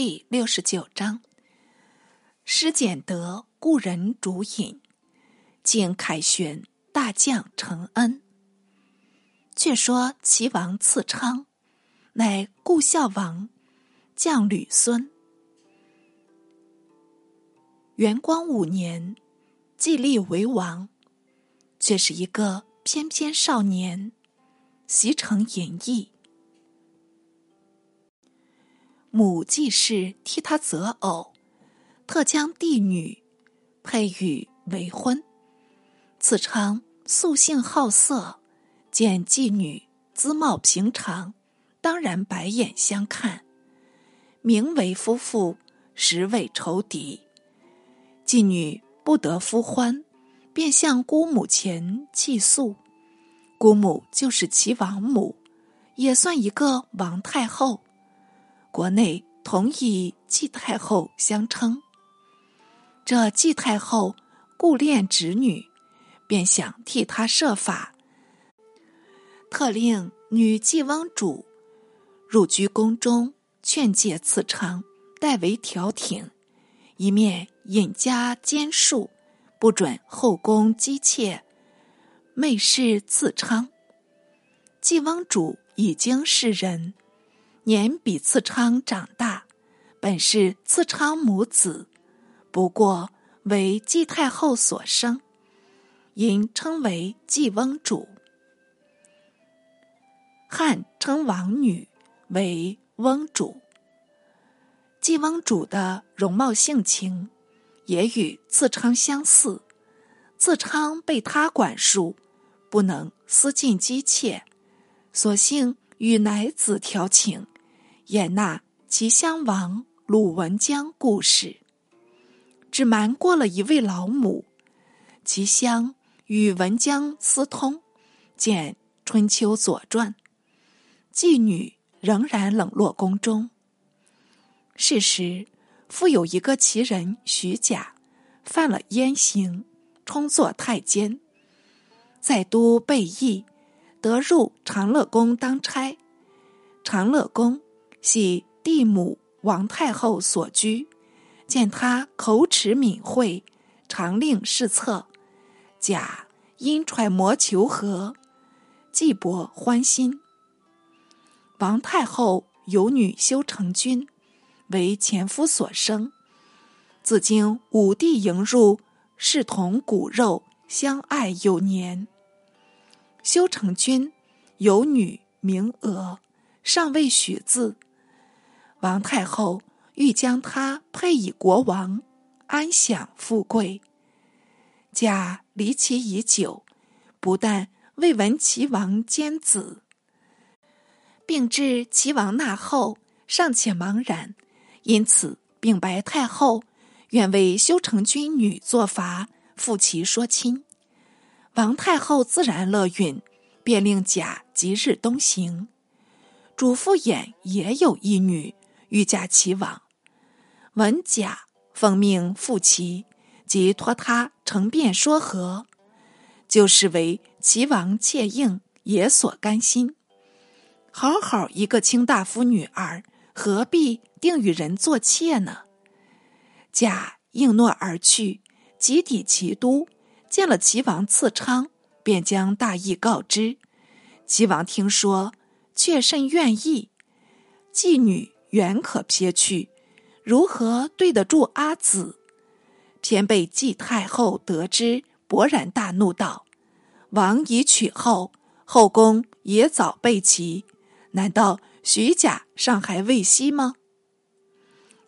第六十九章：施简德故人主饮，敬凯旋大将承恩。却说齐王赐昌，乃故孝王将吕孙。元光五年，继立为王，却是一个翩翩少年，习成淫逸。母季氏替他择偶，特将弟女配与为婚。此昌素性好色，见妓女姿貌平常，当然白眼相看。名为夫妇，实为仇敌。妓女不得夫欢，便向姑母前泣诉。姑母就是其王母，也算一个王太后。国内同以季太后相称。这季太后顾恋侄女，便想替她设法，特令女季翁主入居宫中，劝诫次昌，代为调停，一面引加监束，不准后宫姬妾媚视次昌。季翁主已经是人。年比次昌长大，本是次昌母子，不过为季太后所生，因称为季翁主。汉称王女为翁主。季翁主的容貌性情也与次昌相似，次昌被他管束，不能私尽姬妾，索性与乃子调情。演那齐襄王鲁文姜故事，只瞒过了一位老母。齐襄与文姜私通，见《春秋左传》，妓女仍然冷落宫中。是时，复有一个奇人徐甲，犯了阉刑，充作太监，在都备役，得入长乐宫当差。长乐宫。系帝母王太后所居，见他口齿敏慧，常令侍侧，甲因揣摩求和，既博欢心。王太后有女修成君，为前夫所生，自经武帝迎入，视同骨肉，相爱有年。修成君有女名娥，尚未许字。王太后欲将他配以国王，安享富贵。贾离齐已久，不但未闻齐王兼子，并至齐王纳后尚且茫然，因此禀白太后，愿为修成君女作法，复其说亲。王太后自然乐允，便令贾即日东行。主父偃也有一女。欲嫁齐王，闻贾奉命赴齐，即托他成辩说和，就是为齐王妾应，也所甘心。好好一个卿大夫女儿，何必定与人做妾呢？贾应诺而去，即抵齐都，见了齐王赐昌，便将大意告知。齐王听说，却甚愿意。妓女。远可撇去，如何对得住阿紫？偏被季太后得知，勃然大怒道：“王已娶后，后宫也早备齐，难道徐贾尚还未息吗？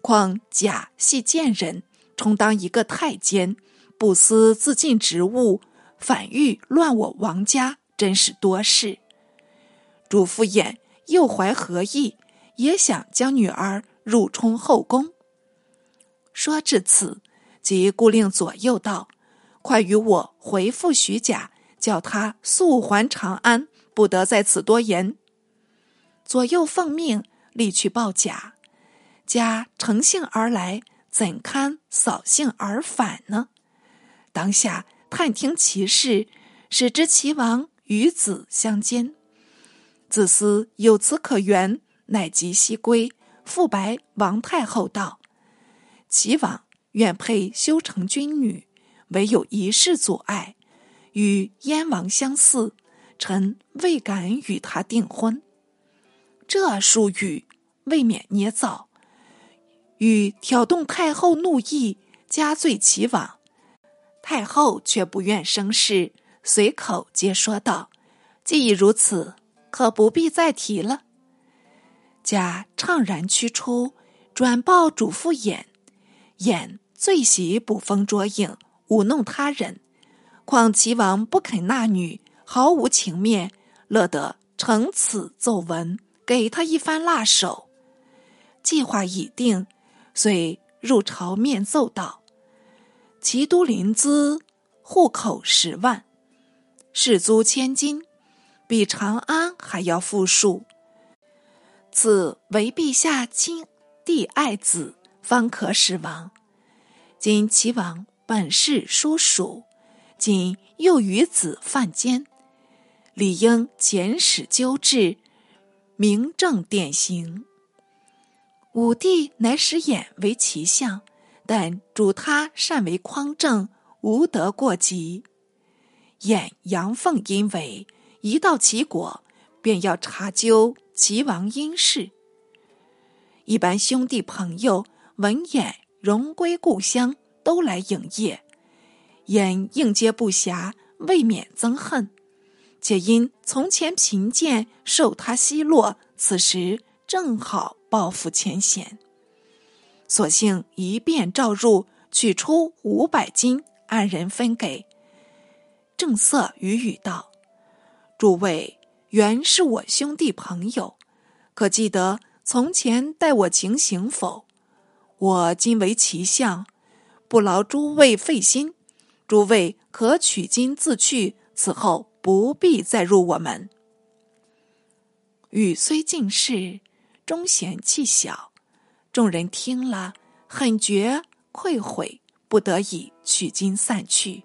况贾系贱人，充当一个太监，不思自尽职务，反欲乱我王家，真是多事。主父偃又怀何意？”也想将女儿入充后宫。说至此，即故令左右道：“快与我回复徐甲，叫他速还长安，不得在此多言。”左右奉命，立去报贾。贾乘兴而来，怎堪扫兴而返呢？当下探听其事，使之齐王与子相奸，子思有此可原。乃即西归，复白王太后道：“齐王愿配修成君女，唯有一事阻碍，与燕王相似，臣未敢与他订婚。”这书语未免捏造，欲挑动太后怒意，加罪齐王。太后却不愿生事，随口接说道：“既已如此，可不必再提了。”贾怅然驱出，转报主父偃。偃最喜捕风捉影，舞弄他人，况齐王不肯纳女，毫无情面，乐得乘此奏闻。给他一番辣手，计划已定，遂入朝面奏道：“齐都临淄户口十万，士租千金，比长安还要富庶。此为陛下亲弟爱子，方可使王。今齐王本是叔属，今又与子犯奸，理应简使纠治。”明正典型。武帝乃使偃为其相，但主他善为匡正，无得过急。偃阳奉阴违，一到齐国，便要查究齐王阴事。一般兄弟朋友闻言荣归故乡，都来迎谒，偃应接不暇，未免憎恨。且因从前贫贱受他奚落，此时正好报复前嫌，索性一便召入，取出五百金，按人分给。正色语语道：“诸位原是我兄弟朋友，可记得从前待我情形否？我今为其相，不劳诸位费心，诸位可取金自去。此后。”不必再入我门。语虽尽释，终嫌气小。众人听了，很觉愧悔，不得已取经散去。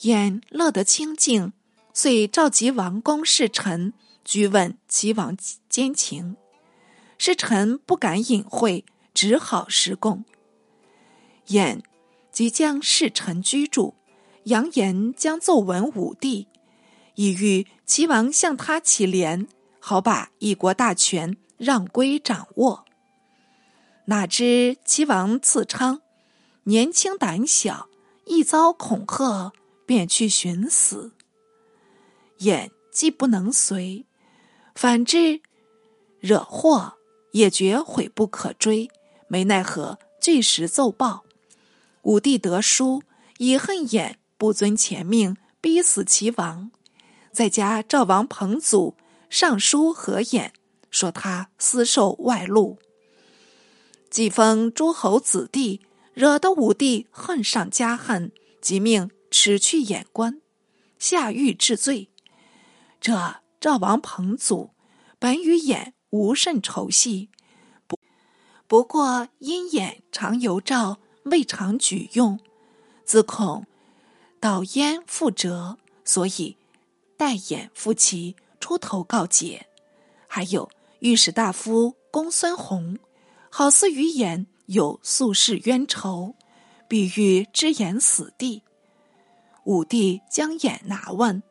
眼乐得清净，遂召集王公侍臣，居问齐王奸情。侍臣不敢隐晦，只好实供。燕即将侍臣居住。扬言将奏闻武帝，以欲齐王向他乞怜，好把一国大权让归掌握。哪知齐王赐昌年轻胆小，一遭恐吓，便去寻死。眼既不能随，反之惹祸，也觉悔不可追，没奈何，据实奏报。武帝得书，以恨眼。不遵前命，逼死齐王，在加赵王彭祖上书何眼，说他私受外禄，既封诸侯子弟，惹得武帝恨上加恨，即命辞去眼官，下狱治罪。这赵王彭祖本与眼无甚仇隙，不不过因眼常游赵，未尝举用，自恐。导燕复折，所以代眼复齐出头告捷。还有御史大夫公孙弘，好似于言有宿世冤仇，必欲知言死地。武帝将眼拿问，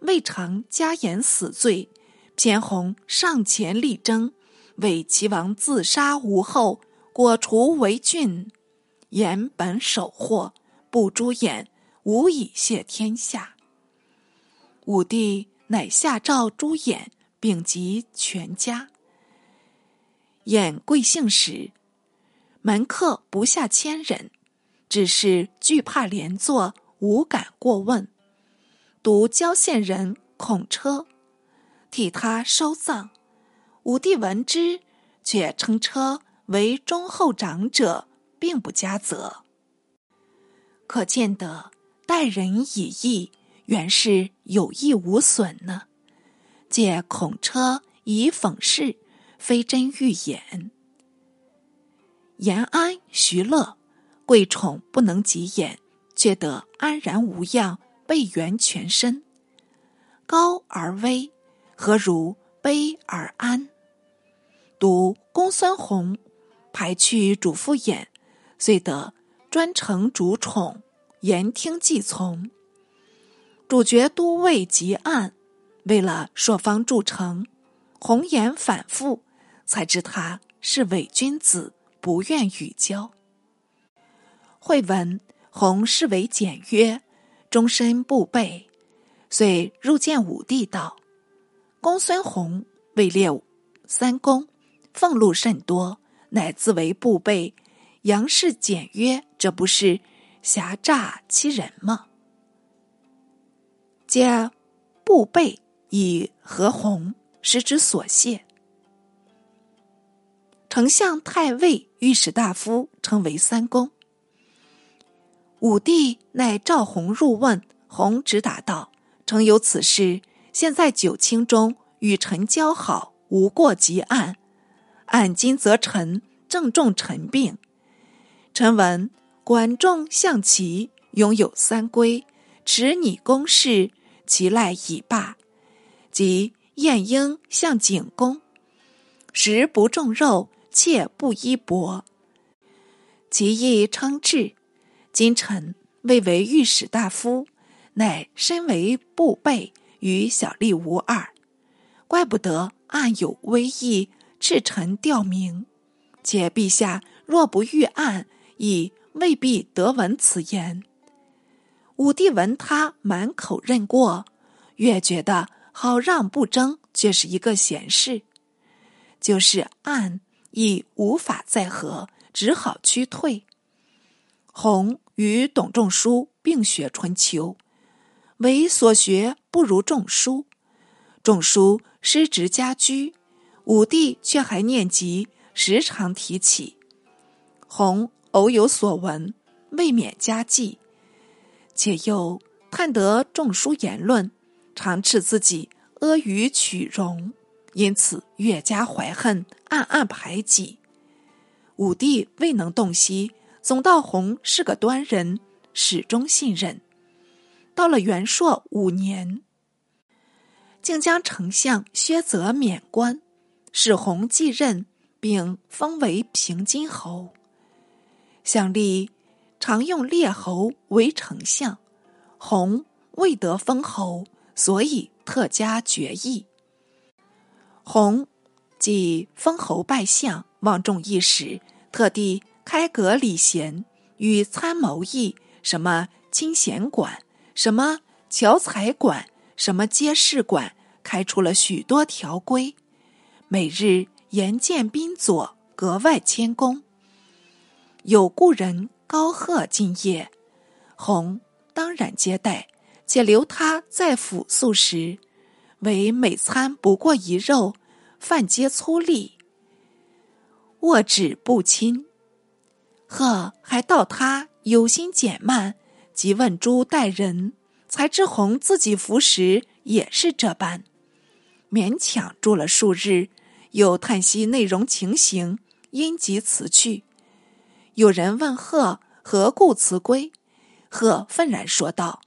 未尝加言死罪，偏弘上前力争，为齐王自杀无后，果除为郡。言本守祸，不诛眼。无以谢天下。武帝乃下诏诛偃，并及全家。偃贵姓时，门客不下千人，只是惧怕连坐，无敢过问。独郊县人孔车替他收葬。武帝闻之，却称车为忠厚长者，并不加责。可见得。待人以义，原是有益无损呢。借孔车以讽事，非真欲言。延安、徐乐贵宠不能及言，却得安然无恙，备圆全身。高而危，何如卑而安？读公孙弘排去主父偃，遂得专承主宠，言听计从。主角都尉吉案，为了朔方筑城，红颜反复，才知他是伪君子，不愿与交。会闻弘视为简约，终身不备，遂入见武帝道：“公孙弘位列三公，俸禄甚多，乃自为不备，杨氏简约，这不是挟诈欺人吗？”皆布备以何鸿，使之所谢。丞相、太尉、御史大夫称为三公。武帝乃召鸿入问，鸿直答道：“诚有此事。现在九卿中，与臣交好，无过即案。按今则臣正中臣病。臣闻管仲、象齐拥有三归，持拟公事。”其赖已罢，即晏婴向景公，食不重肉，切不衣帛。其意称制。今臣未为御史大夫，乃身为部备，与小吏无二。怪不得暗有威义，斥臣吊名。且陛下若不御案，亦未必得闻此言。武帝闻他满口认过，越觉得好让不争，却是一个闲事。就是暗亦无法再和，只好屈退。弘与董仲舒并学春秋，唯所学不如仲舒。仲舒失职家居，武帝却还念及，时常提起。弘偶有所闻，未免家计。且又探得仲舒言论，常斥自己阿谀取容，因此越加怀恨，暗暗排挤。武帝未能洞悉，总道弘是个端人，始终信任。到了元朔五年，竟将丞相薛泽免官，使弘继任，并封为平津侯。相立。常用列侯为丞相，弘未得封侯，所以特加爵邑。弘即封侯拜相，望众一时，特地开阁礼贤，与参谋议什么清闲馆、什么侨财馆、什么街市馆，开出了许多条规，每日严见宾佐，格外谦恭。有故人。高贺敬业，弘当然接待，且留他在府宿食，唯每餐不过一肉，饭皆粗粝，握指不亲。贺还道他有心减慢，即问诸待人，才知弘自己服食也是这般，勉强住了数日，又叹息内容情形，因即辞去。有人问贺何故辞归，贺愤然说道：“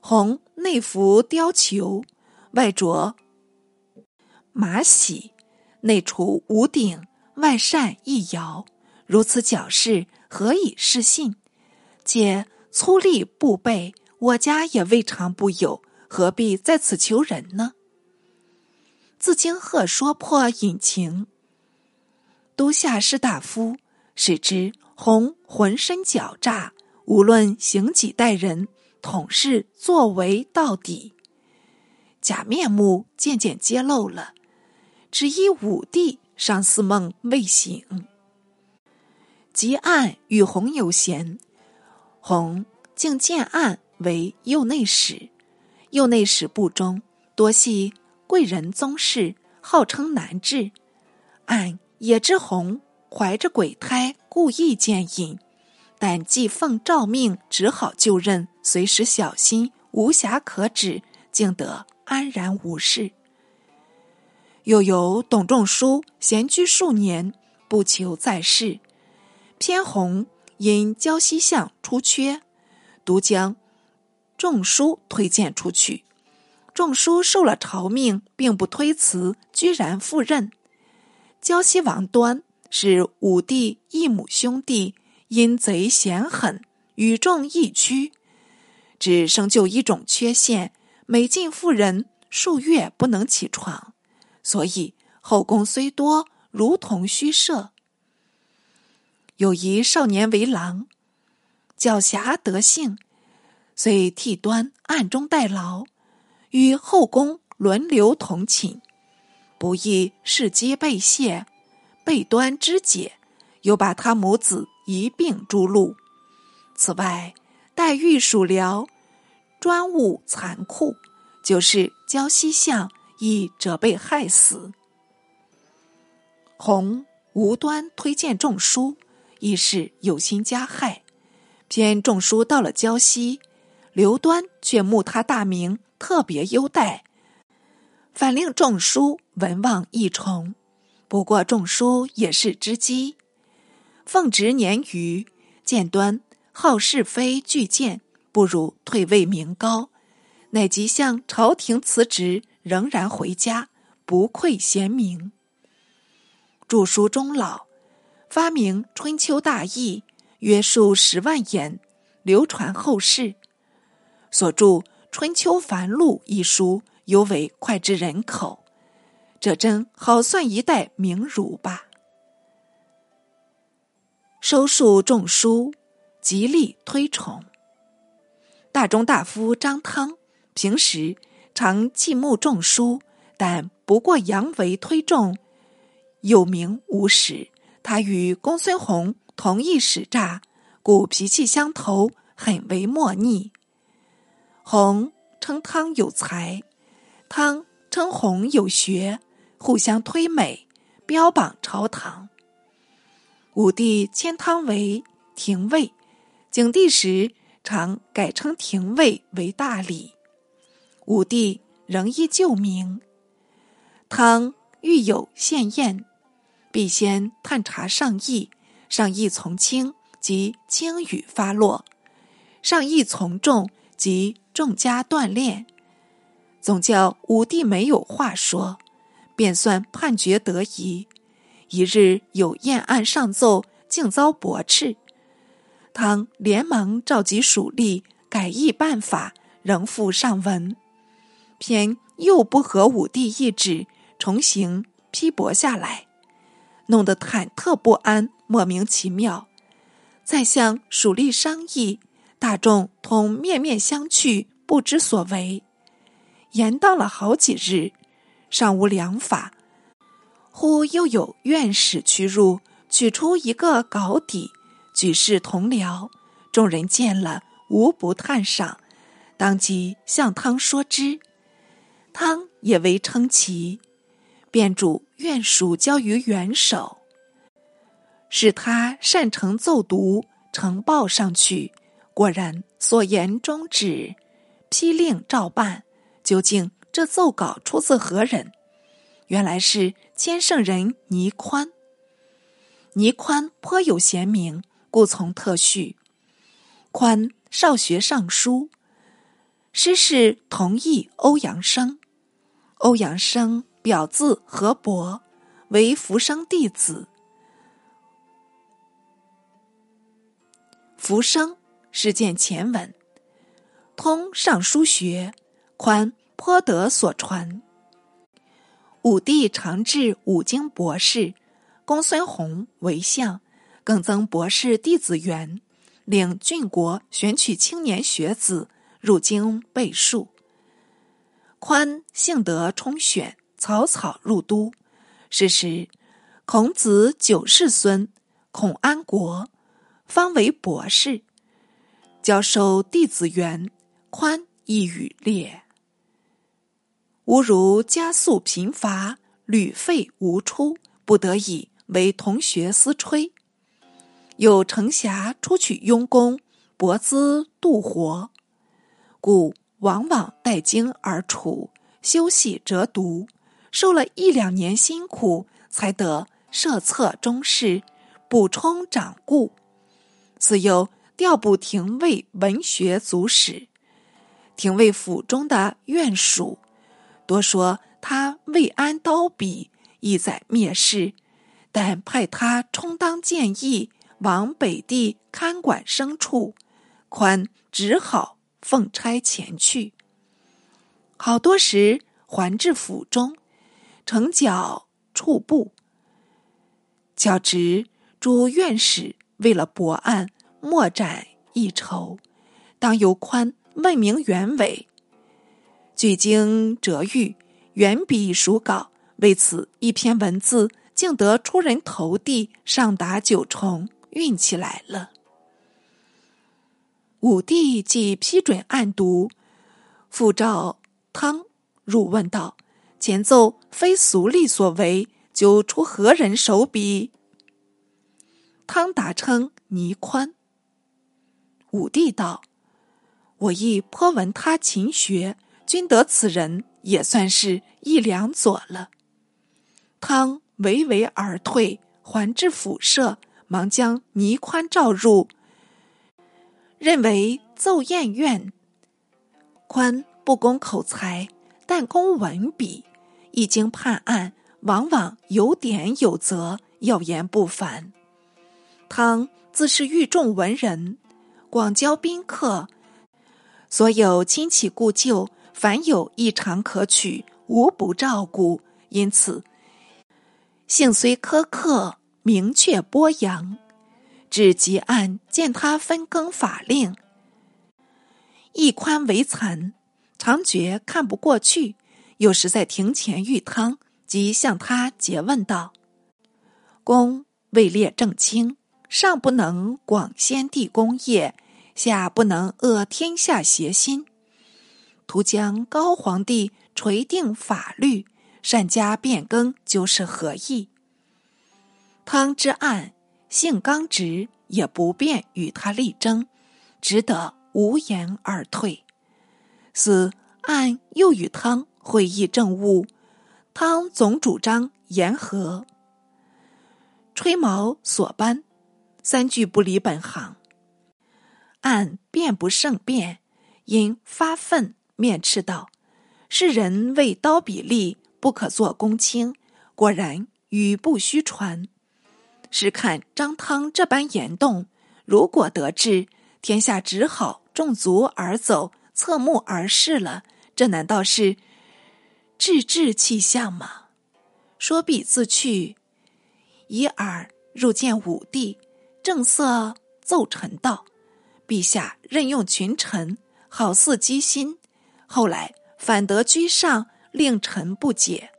红内服貂裘，外着马喜，内除五鼎，外善一摇，如此矫饰，何以是信？且粗吏不备，我家也未尝不有，何必在此求人呢？”自经鹤说破隐情，都下士大夫使之。红浑身狡诈，无论行己待人，统是作为到底。假面目渐渐揭露了，只依武帝尚似梦未醒。即暗与红有嫌，红竟建案为右内史。右内史部中多系贵人宗室，号称难治。按也知红怀着鬼胎。故意见隐，但既奉诏命，只好就任，随时小心，无暇可指，竟得安然无事。又有董仲舒闲居数年，不求在世，偏红因胶西相出缺，独将仲舒推荐出去。仲舒受了朝命，并不推辞，居然赴任。胶西王端。是武帝一母兄弟因贼嫌狠，与众异居，只生就一种缺陷：每进妇人数月不能起床，所以后宫虽多，如同虚设。有一少年为郎，狡黠得性，遂替端暗中代劳，与后宫轮流同寝。不意事机被泄，被端肢解，又把他母子一并诛戮。此外，黛玉属僚，专务残酷，就是胶西相亦者被害死。洪无端推荐仲书。亦是有心加害，偏仲舒到了胶西，刘端却慕他大名，特别优待，反令仲舒闻望一重。不过仲舒也是知机，奉职年余，见端好是非俱见，不如退位名高，乃即向朝廷辞职，仍然回家，不愧贤名。著书终老。发明《春秋大义》，约数十万言，流传后世。所著《春秋繁露》一书，尤为脍炙人口。这真好算一代名儒吧。收束众书，极力推崇。大中大夫张汤平时常忌慕众书，但不过扬为推重，有名无实。他与公孙弘同一使诈，故脾气相投，很为莫逆。弘称汤有才，汤称弘有学，互相推美，标榜朝堂。武帝迁汤为廷尉，景帝时常改称廷尉为大理。武帝仍依旧名。汤欲有献宴。必先探查上意，上意从轻，即轻语发落；上意从重，即重加锻炼。总教武帝没有话说，便算判决得宜。一日有宴案上奏，竟遭驳斥。汤连忙召集属吏，改议办法，仍复上文，偏又不合武帝意志，重行批驳下来。弄得忐忑不安，莫名其妙。再向蜀吏商议，大众同面面相觑，不知所为。延宕了好几日，尚无良法。忽又有院使屈入，取出一个稿底，举世同僚。众人见了，无不叹赏，当即向汤说之。汤也为称奇。便主愿属交于元首，使他擅成奏读，呈报上去。果然所言终止，批令照办。究竟这奏稿出自何人？原来是千圣人倪宽。倪宽颇有贤名，故从特叙。宽少学尚书，师事同义欧阳生。欧阳生。表字何伯，为福生弟子。福生是见前文，通尚书学，宽颇得所传。武帝常置五经博士，公孙弘为相，更增博士弟子员，领郡国选取青年学子入京背述。宽幸得充选。草草入都，是时，孔子九世孙孔安国方为博士，教授弟子园，宽亦与列。吾如家速贫乏，旅费无出，不得已为同学私吹。有程侠出取佣工，博资度活，故往往待经而处，休息则读。受了一两年辛苦，才得设策中士，补充掌故。自幼调补廷尉文学组史，廷尉府中的院属多说他未安刀笔，意在蔑视，但派他充当谏议，往北地看管牲畜，宽只好奉差前去。好多时还至府中，呈角处部，较直诸院使为了博案，莫展一筹，当由宽问明原委。据经折谕，原笔书稿，为此一篇文字，竟得出人头地，上达九重，运气来了。武帝既批准案牍，复召汤入问道：“前奏非俗吏所为，究出何人手笔？”汤答称倪宽。武帝道：“我亦颇闻他勤学。”君得此人也算是一两佐了。汤唯唯而退，还至府舍，忙将倪宽召入，认为奏宴院。宽不攻口才，但攻文笔，一经判案，往往有典有则，要言不凡。汤自是御众文人，广交宾客，所有亲戚故旧。凡有异常可取，无不照顾。因此，性虽苛刻，明确播扬。至极案见他分更法令，一宽为残，常觉看不过去。有时在庭前遇汤，即向他诘问道：“公位列正卿，上不能广先帝功业，下不能恶天下邪心。”图将高皇帝垂定法律，善加变更，就是何意？汤之案性刚直，也不便与他力争，只得无言而退。四案又与汤会议政务，汤总主张言和，吹毛索斑，三句不离本行。按辩不胜辩，因发愤。面斥道：“世人为刀笔利，不可做公卿。果然语不虚传。试看张汤这般言动，如果得志，天下只好众足而走，侧目而视了。这难道是治治气象吗？”说毕自去，以耳入见武帝，正色奏臣道：“陛下任用群臣，好似机心。”后来反得居上，令臣不解。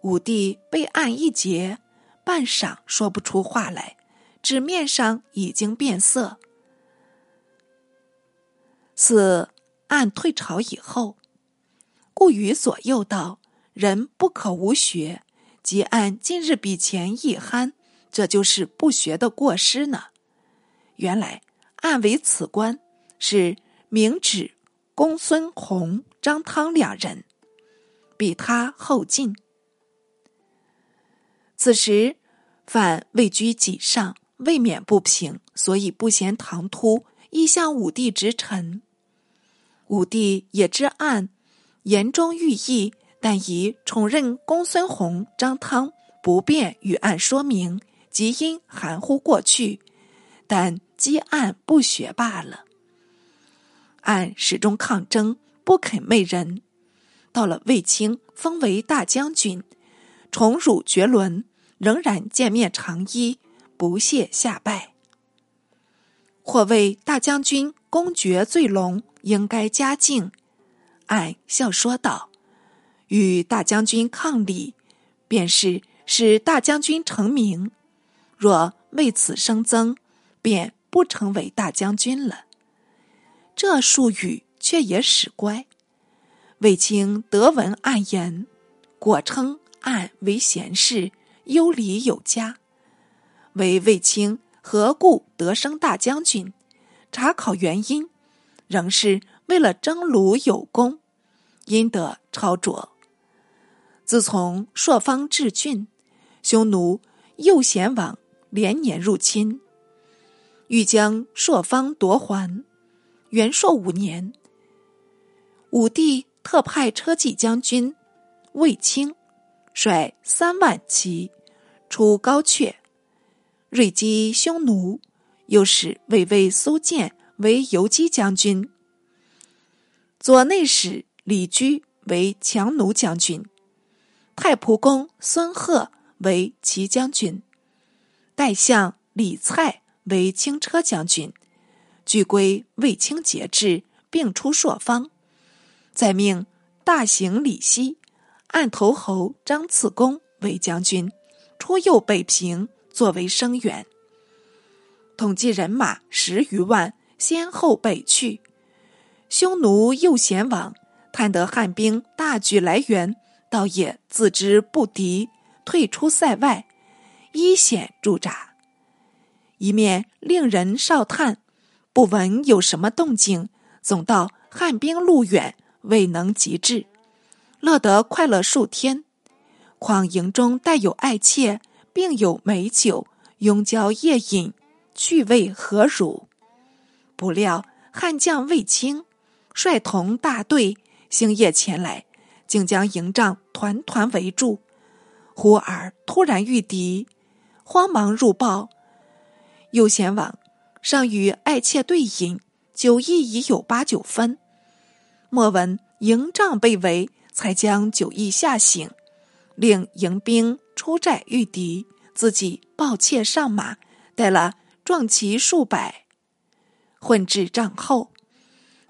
武帝被按一结，半晌说不出话来，纸面上已经变色。四案退朝以后，故与左右道：“人不可无学，即按今日比前一憨，这就是不学的过失呢。”原来暗为此官，是明指。公孙弘、张汤两人比他后进。此时反位居己上，未免不平，所以不嫌唐突，亦向武帝直陈。武帝也知暗言中寓意，但以宠任公孙弘、张汤，不便与案说明，即因含糊过去，但积案不学罢了。按始终抗争，不肯媚人。到了卫青封为大将军，宠辱绝伦，仍然见面长揖，不屑下拜。或谓大将军公爵最隆，应该嘉敬。暗笑说道：“与大将军抗礼，便是使大将军成名。若为此生增，便不成为大将军了。”这术语却也使乖。卫青得闻暗言，果称暗为贤士，优礼有加。为卫青何故得升大将军？查考原因，仍是为了征虏有功，因得超卓。自从朔方治郡，匈奴右贤王连年入侵，欲将朔方夺还。元朔五年，武帝特派车骑将军卫青率三万骑出高阙。锐击匈奴，又使魏尉苏建为游击将军。左内史李居为强弩将军，太仆公孙贺为骑将军，代相李蔡为轻车将军，俱归卫青节制，并出朔方。再命大行李希、按头侯张次公为将军，出右北平，作为声援。统计人马十余万，先后北去。匈奴右贤王探得汉兵大举来援，倒也自知不敌，退出塞外，依险驻扎。一面令人哨探，不闻有什么动静，总到汉兵路远，未能及至，乐得快乐数天。况营中带有爱妾，并有美酒，拥交夜饮，趣味何如？不料汉将卫青。率同大队星夜前来，竟将营帐团团围住。忽而突然遇敌，慌忙入报。右贤王尚与爱妾对饮，酒意已有八九分。莫闻营帐被围，才将酒意吓醒，令迎兵出寨御敌，自己抱妾上马，带了壮骑数百，混至帐后。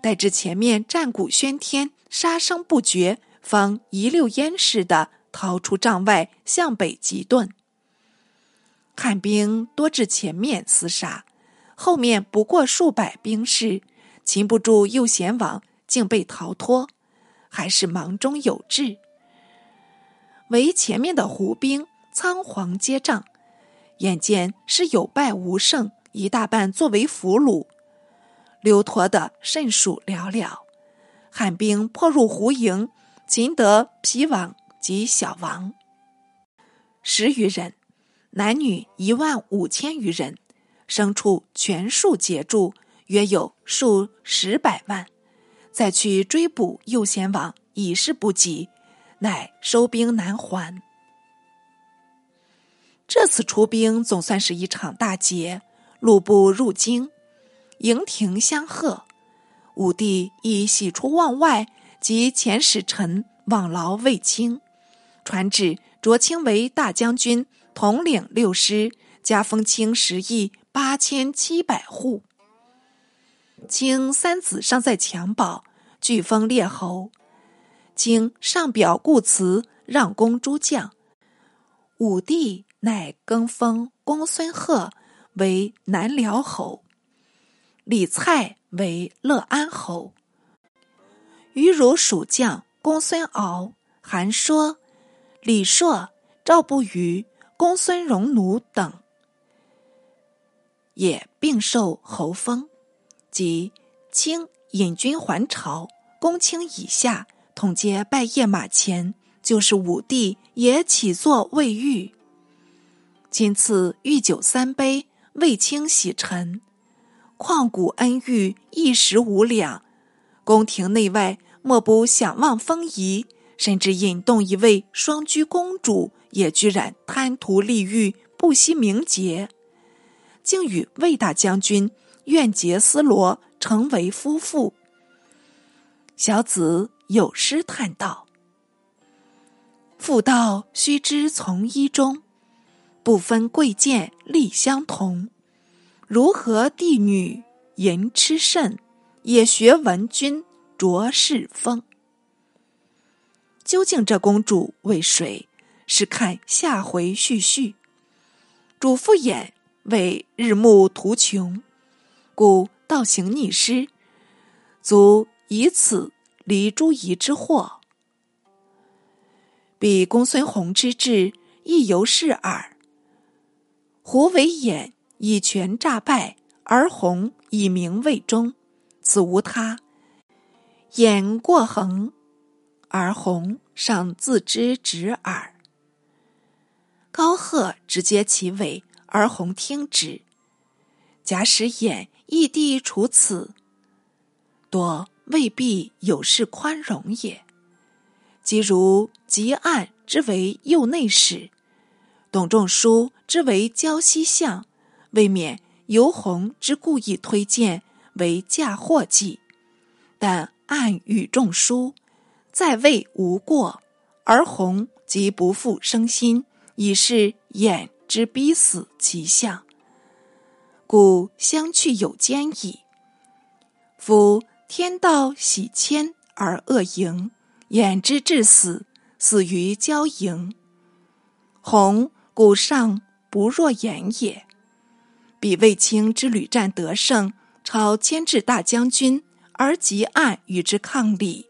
待至前面战鼓喧天，杀声不绝，方一溜烟似的逃出帐外，向北急遁。汉兵多至前面厮杀，后面不过数百兵士，擒不住右贤王，竟被逃脱，还是忙中有志。唯前面的胡兵仓皇接仗，眼见是有败无胜，一大半作为俘虏。刘陀的甚数寥寥，汉兵破入胡营，擒得皮王及小王十余人，男女一万五千余人，牲畜全数截住，约有数十百万。再去追捕右贤王，已是不及，乃收兵南还。这次出兵总算是一场大捷，路部入京。营庭相贺，武帝亦喜出望外，及遣使臣往劳卫青，传旨擢青为大将军，统领六师，加封青十邑八千七百户。青三子尚在襁褓，俱封列侯。青上表故辞，让公诸将。武帝乃更封公孙贺为南辽侯。李蔡为乐安侯，余如蜀将公孙敖、韩说、李硕、赵不虞、公孙荣奴等，也并受侯封。即清引军还朝，公卿以下统皆拜谒马前，就是武帝也起坐未御，今赐御酒三杯，为清洗尘。旷古恩遇，一时无两。宫廷内外莫不想望风仪，甚至引动一位双居公主，也居然贪图利欲，不惜名节，竟与魏大将军愿结丝罗，成为夫妇。小子有诗叹道：“妇道须知从一中，不分贵贱力相同。”如何帝女淫痴甚，也学文君着世风。究竟这公主为谁？是看下回续续。主父偃为日暮途穷，故道行逆施，足以此离诸夷之祸。比公孙弘之志，亦犹是耳。胡为偃。以权诈败，而弘以名未忠，此无他。眼过横，而弘尚自知止耳。高贺直接其尾，而弘听之。假使眼异地处此，多未必有事宽容也。即如极案之为右内史，董仲舒之为胶西相，未免由弘之故意推荐为嫁祸计，但暗语仲舒在位无过，而弘即不复生心，已是眼之逼死其相，故相去有间矣。夫天道喜谦而恶盈，眼之至死，死于交盈。弘古上不若言也。比卫青之屡战得胜，超牵制大将军，而及暗与之抗礼，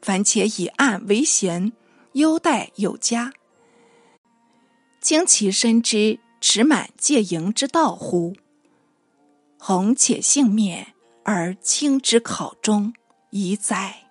凡且以暗为贤，优待有加。惊其身之持满戒营之道乎？弘且幸免，而轻之考中，以哉！